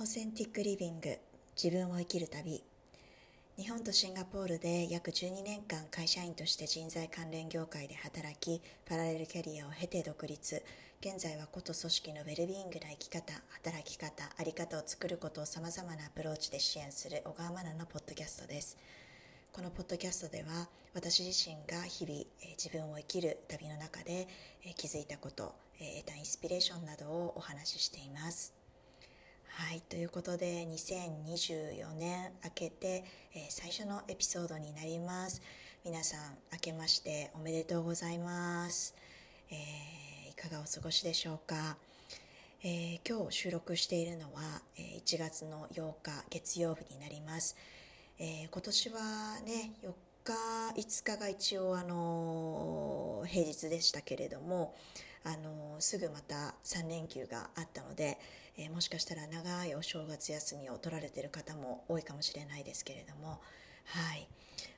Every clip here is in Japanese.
オーセンティックリビング自分を生きる旅。日本とシンガポールで約12年間会社員として人材関連業界で働きパラレルキャリアを経て独立。現在はこと組織のウェルビーイングな生き方働き方在り方を作ることをさまざまなアプローチで支援する小川真奈のポッドキャストです。このポッドキャストでは私自身が日々、自分を生きる旅の中で、気づいたこと、得たインスピレーションなどをお話ししています。はいということで2024年明けて、え最初のエピソードになります。皆さん明けましておめでとうございます、えー、いかがお過ごしでしょうか？えー、今日収録しているのは、え1月の8日月曜日になります、え、今年はね4日5日が一応あの平日でしたけれどもあのすぐまた3連休があったので、えー、もしかしたら長いお正月休みを取られている方も多いかもしれないですけれども、はい。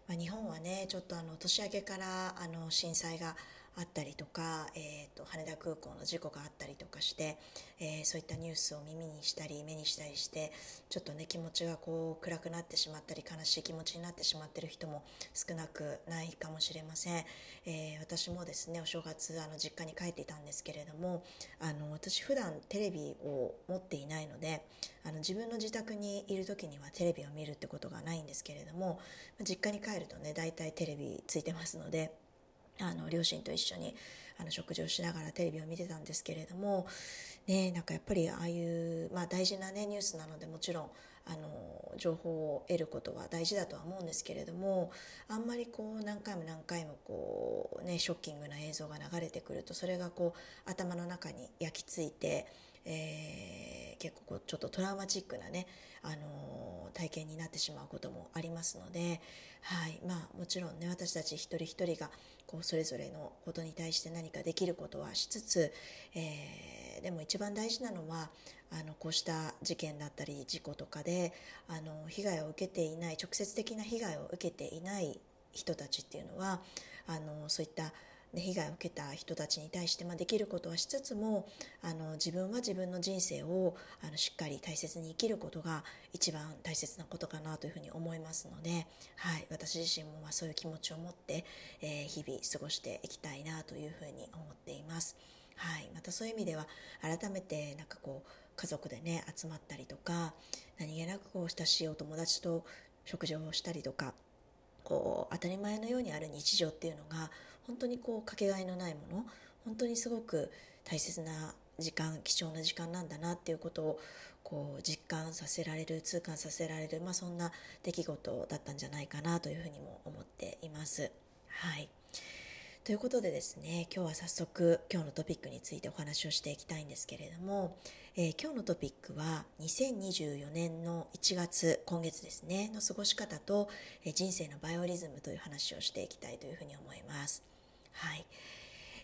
まあ、日本はねちょっとあの年明けからあの震災があったりとか、えーと、羽田空港の事故があったりとかして、えー、そういったニュースを耳にしたり目にしたりしてちょっとね気持ちがこう暗くなってしまったり悲しい気持ちになってしまっている人も少なくないかもしれません、えー、私もですねお正月あの実家に帰っていたんですけれどもあの私普段テレビを持っていないのであの自分の自宅にいる時にはテレビを見るってことがないんですけれども実家に帰るとね大体テレビついてますのであの両親と一緒にあの食事をしながらテレビを見てたんですけれども、ね、なんかやっぱりああいう、まあ、大事な、ね、ニュースなのでもちろんあの情報を得ることは大事だとは思うんですけれどもあんまりこう何回も何回もこう、ね、ショッキングな映像が流れてくるとそれがこう頭の中に焼き付いて、えー、結構こうちょっとトラウマチックなね、あの体験になってしまうこともありますので、はいまあ、もちろんね私たち一人一人がこうそれぞれのことに対して何かできることはしつつ、えー、でも一番大事なのはあのこうした事件だったり事故とかであの被害を受けていない直接的な被害を受けていない人たちっていうのはあのそういった被害を受けた人たちに対してまあできることはしつつもあの自分は自分の人生をあのしっかり大切に生きることが一番大切なことかなというふうに思いますので、はい、私自身もまあそういう気持ちを持って、えー、日々過ごしていきたいなというふうに思っています。はい、またそういう意味では改めてなんかこう家族でね集まったりとか何気なくこう親しいお友達と食事をしたりとかこう当たり前のようにある日常っていうのが本当にこうかけがえのないもの本当にすごく大切な時間貴重な時間なんだなっていうことをこう実感させられる痛感させられる、まあ、そんな出来事だったんじゃないかなというふうにも思っています。はいということでですね今日は早速今日のトピックについてお話をしていきたいんですけれども、えー、今日のトピックは2024年の1月今月ですねの過ごし方と、えー、人生のバイオリズムという話をしていきたいというふうに思います。はい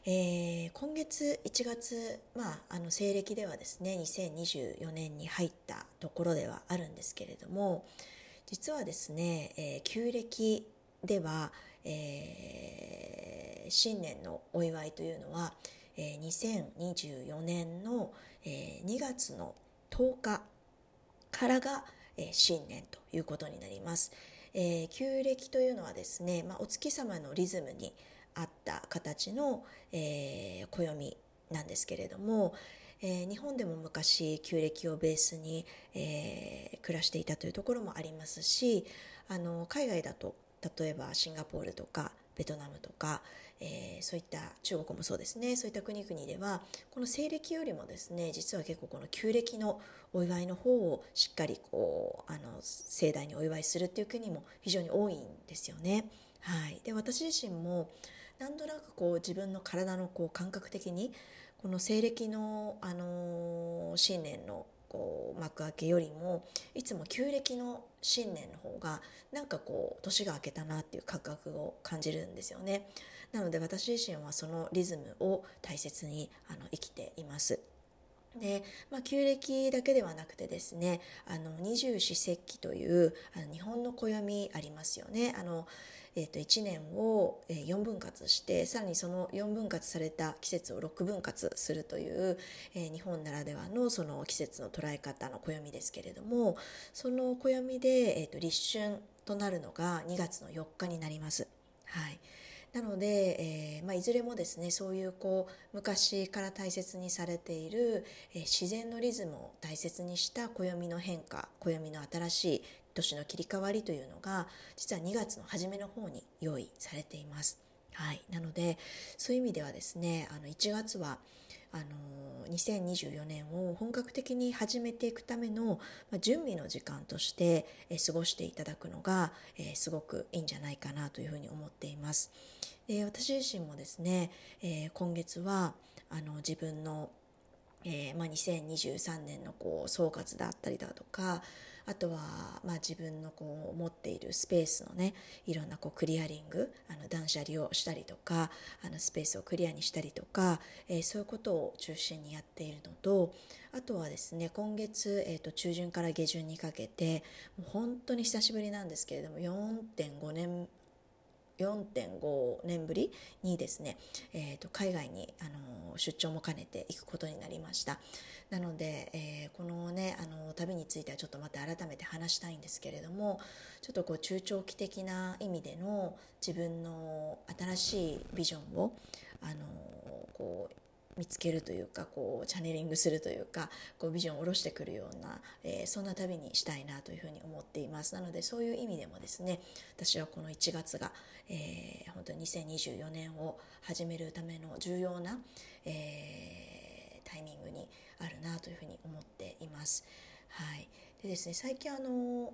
えー、今月1月、まあ、あの西暦ではですね2024年に入ったところではあるんですけれども実はですね、えー、旧暦では、えー、新年のお祝いというのは、えー、2024年の、えー、2月の10日からが、えー、新年ということになります。えー、旧暦というのはですね、まあ、お月様のリズムにあった形の、えー、暦なんですけれども、えー、日本でも昔旧暦をベースに、えー、暮らしていたというところもありますしあの海外だと例えばシンガポールとかベトナムとか、えー、そういった中国もそうですね。そういった国々ではこの西暦よりもですね実は結構この旧暦のお祝いの方をしっかりこうあの盛大にお祝いするっていう国も非常に多いんですよね。はい、で私自身もなんとなくこう自分の体のこう感覚的にこの西暦の、あのー、新年のこう幕開けよりもいつも旧暦の新年の方がなんかこう年が明けたなっていう感覚を感じるんですよね。なので私自身はそのリズムを大切にあの生きていますで、まあ、旧暦だけではなくてですねあの二十四節気というあの日本の暦ありますよね。あのえー、と1年を4分割してさらにその4分割された季節を6分割するという、えー、日本ならではのその季節の捉え方の暦ですけれどもその暦で、えー、と立春となるのが2月の4日になります。はいなので、えーまあ、いずれもですねそういうこう昔から大切にされている、えー、自然のリズムを大切にした暦の変化暦の新しい年の切り替わりというのが実は2月の初めの方に用意されています。はい、なのでそういう意味ではですねあの1月はあの2024年を本格的に始めていくための準備の時間として過ごしていただくのがすごくいいんじゃないかなというふうに思っています。で私自身もですねえ今月はあの自分のえーまあ、2023年のこう総括だったりだとかあとは、まあ、自分のこう持っているスペースのねいろんなこうクリアリングあの断捨離をしたりとかあのスペースをクリアにしたりとか、えー、そういうことを中心にやっているのとあとはですね今月、えー、と中旬から下旬にかけてもう本当に久しぶりなんですけれども4.5年4.5年ぶりにですね、えー、と海外にあの出張も兼ねて行くことになりました。なので、えー、このねあの旅についてはちょっとまた改めて話したいんですけれどもちょっとこう中長期的な意味での自分の新しいビジョンをあのこう見つけるというかこうチャネリングするというかこうビジョンを下ろしてくるような、えー、そんな旅にしたいなというふうに思っていますなのでそういう意味でもですね私はこの1月が、えー、本当に2024年を始めるための重要な、えー、タイミングにあるなというふうに思っています。はい、でですね最近あの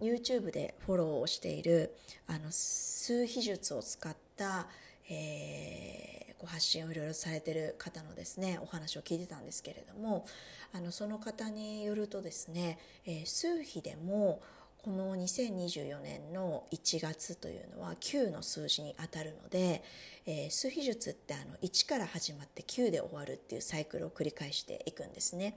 YouTube でフォローをしているあの数秘術を使った、えーこう発信をいろいろされてる方のですねお話を聞いてたんですけれどもあのその方によるとですね、えー、数比でもこの2024年の1月というのは9の数字にあたるので、えー、数比術ってあの1から始まって9で終わるっていうサイクルを繰り返していくんですね。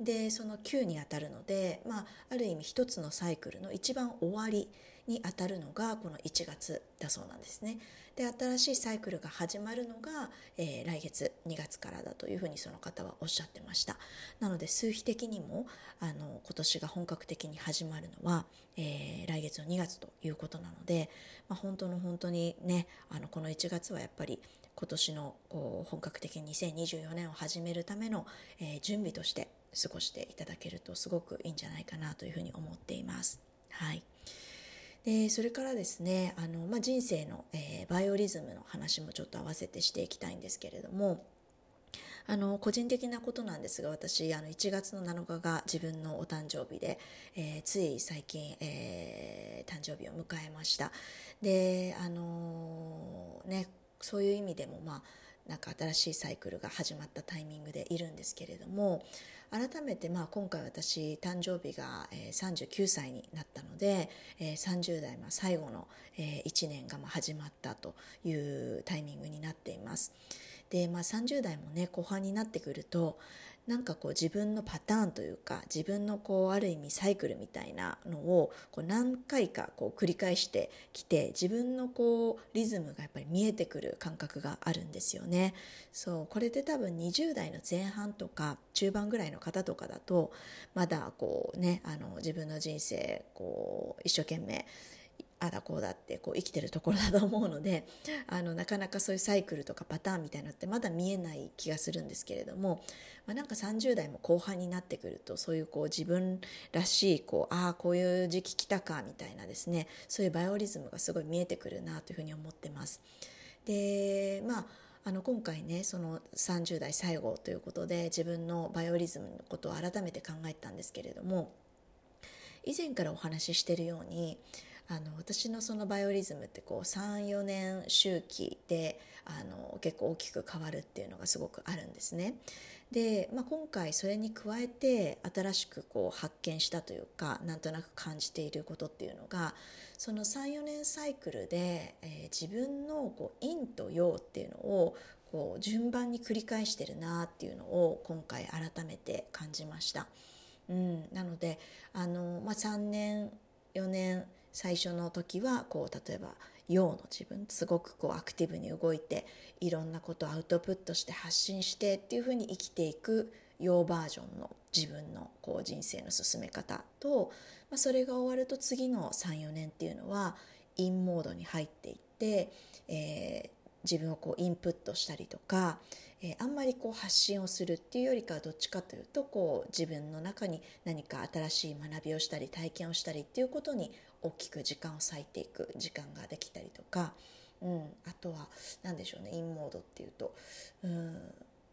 でその9にあたるので、まあ、ある意味一つのサイクルの一番終わりにあたるのがこの1月だそうなんですね。で新しいサイクルが始まるのが、えー、来月2月からだというふうにその方はおっしゃってましたなので数比的にもあの今年が本格的に始まるのは、えー、来月の2月ということなので、まあ、本当の本当にねあのこの1月はやっぱり今年のこう本格的に2024年を始めるための、えー、準備として過ごしていただけるとすごくいいんじゃないかなというふうに思っています。はいでそれからですねあの、まあ、人生の、えー、バイオリズムの話もちょっと合わせてしていきたいんですけれどもあの個人的なことなんですが私あの1月の7日が自分のお誕生日で、えー、つい最近、えー、誕生日を迎えましたであのー、ねそういう意味でもまあなんか新しいサイクルが始まったタイミングでいるんですけれども改めてまあ今回私誕生日が39歳になったので30代最後の1年が始まったというタイミングになっています。で、まあ、30代もね後半になってくるとなんかこう自分のパターンというか自分のこうある意味サイクルみたいなのをこう何回かこう繰り返してきて自分のこうリズムがやっぱり見えてくる感覚があるんですよね。そうこれで多分20代の前半とか中盤ぐらいの方とかだとまだこうねあの自分の人生こう一生懸命あだこうだってこう生きてるところだと思うので あのなかなかそういうサイクルとかパターンみたいなのってまだ見えない気がするんですけれども、まあ、なんか30代も後半になってくるとそういうこう自分らしいこうああこういう時期来たかみたいなですねそういうバイオリズムがすごい見えてくるなというふうに思ってます。でまああの今回ねその30代最後ということで自分のバイオリズムのことを改めて考えたんですけれども以前からお話ししているようにあの私のそのバイオリズムってこう34年周期であの結構大きく変わるっていうのがすごくあるんですね。で、まあ、今回それに加えて新しくこう発見したというかなんとなく感じていることっていうのがその34年サイクルで、えー、自分のこう陰と陽っていうのをこう順番に繰り返してるなっていうのを今回改めて感じました。うん、なのであの、まあ、3年4年最初の時はこう例えば陽の自分すごくこうアクティブに動いていろんなことをアウトプットして発信してっていうふうに生きていく陽バージョンの自分のこう人生の進め方と、まあ、それが終わると次の34年っていうのはインモードに入っていって、えー、自分をこうインプットしたりとか、えー、あんまりこう発信をするっていうよりかはどっちかというとこう自分の中に何か新しい学びをしたり体験をしたりっていうことに大きく時間を割いていく時間ができたりとか、うん、あとは何でしょうねインモードっていうと、うん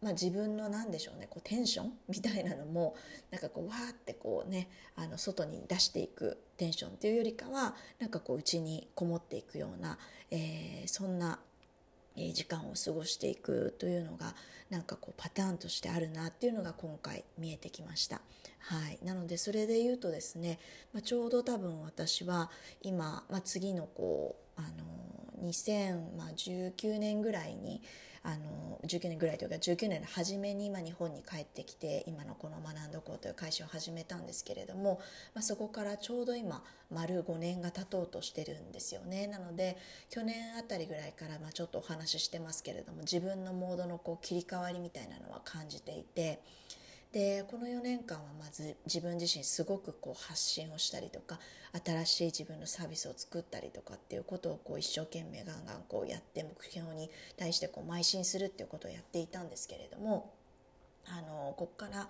まあ、自分の何でしょうねこうテンションみたいなのもなんかこうわーってこうねあの外に出していくテンションっていうよりかはなんかこう内にこもっていくような、え、そんな時間を過ごしていくというのがなんかこうパターンとしてあるなっていうのが今回見えてきました。はい、なのでそれで言うとですね、まあ、ちょうど多分私は今、まあ、次のこうあの2019年ぐらいにあの19年ぐらいというか19年の初めに今日本に帰ってきて今のこの学んどこうという会社を始めたんですけれども、まあ、そこからちょうど今丸5年が経とうとしてるんですよねなので去年あたりぐらいからまあちょっとお話ししてますけれども自分のモードのこう切り替わりみたいなのは感じていて。でこの4年間はまず自分自身すごくこう発信をしたりとか新しい自分のサービスを作ったりとかっていうことをこう一生懸命ガンガンこうやって目標に対してこう邁進するっていうことをやっていたんですけれどもあのこっから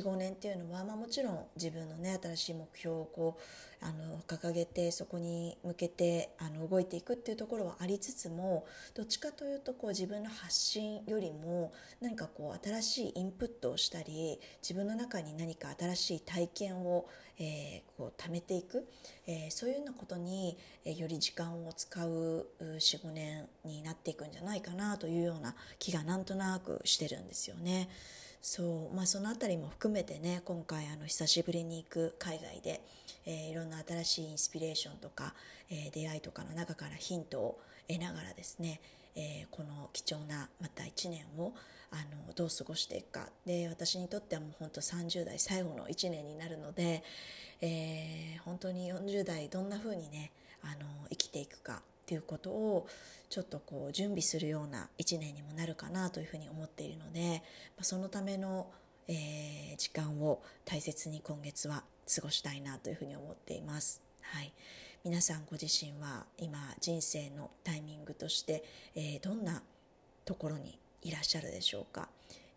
45年っていうのは、まあ、もちろん自分のね新しい目標をこうあの掲げてそこに向けてあの動いていくっていうところはありつつもどっちかというとこう自分の発信よりも何かこう新しいインプットをしたり自分の中に何か新しい体験を、えー、こう貯めていく、えー、そういうようなことに、えー、より時間を使う45年になっていくんじゃないかなというような気がなんとなくしてるんですよね。そうまあその辺りも含めてね今回あの久しぶりに行く海外で、えー、いろんな新しいインスピレーションとか、えー、出会いとかの中からヒントを得ながらですね、えー、この貴重なまた1年をあのどう過ごしていくか。で私にとってはもう本当30代最後の1年になるので、えー、本当に40代どんな風にねあの生きていくか。っていうことをちょっとこう準備するような1年にもなるかなというふうに思っているのでそのための、えー、時間を大切に今月は過ごしたいなというふうに思っています。はい、皆さんご自身は今人生のタイミングとして、えー、どんなところにいらっしゃるでしょうか？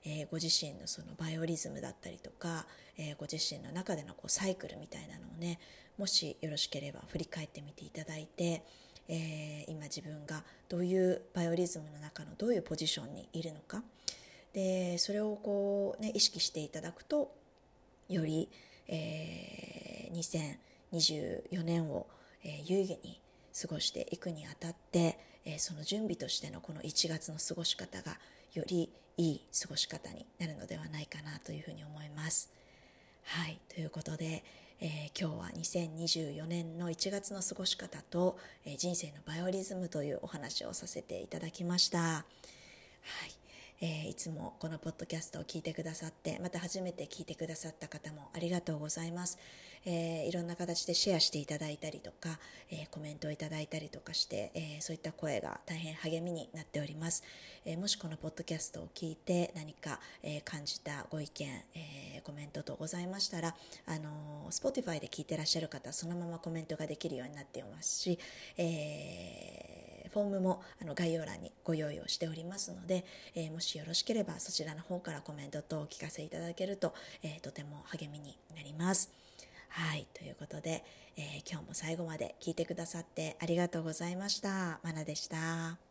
えー、ご自身のそのバイオリズムだったりとか、えー、ご自身の中でのこうサイクルみたいなのをねもしよろしければ振り返ってみていただいて、えー、今自分がどういうバイオリズムの中のどういうポジションにいるのかでそれをこう、ね、意識していただくとより、えー、2024年を、えー、有意義に過ごしていくにあたって、えー、その準備としてのこの1月の過ごし方がよりいい過ごし方になるのではないかなというふうに思います。はいということで、えー、今2024年の1月の過ごし方と、え、人生のバイオリズムというお話をさせていただきました。はい、えー、いつもこのポッドキャストを聞いてくださってまた初めて聞いてくださった方もありがとうございます。えー、いろんな形でシェアしていただいたりとか、えー、コメントをいただいたりとかして、え、そういった声が大変励みになっております、えもしこのポッドキャストを聞いて何か、え感じたご意見、えコメントとございましたら、あの Spotify で聞いてらっしゃる方そのままコメントができるようになっていますし、えフォームもあの概要欄にご用意をしておりますので、えもしよろしければそちらの方からコメントとお聞かせいただけると、えとても励みになります。はい、ということで、えー、今日も最後まで聞いてくださってありがとうございました。まなでした。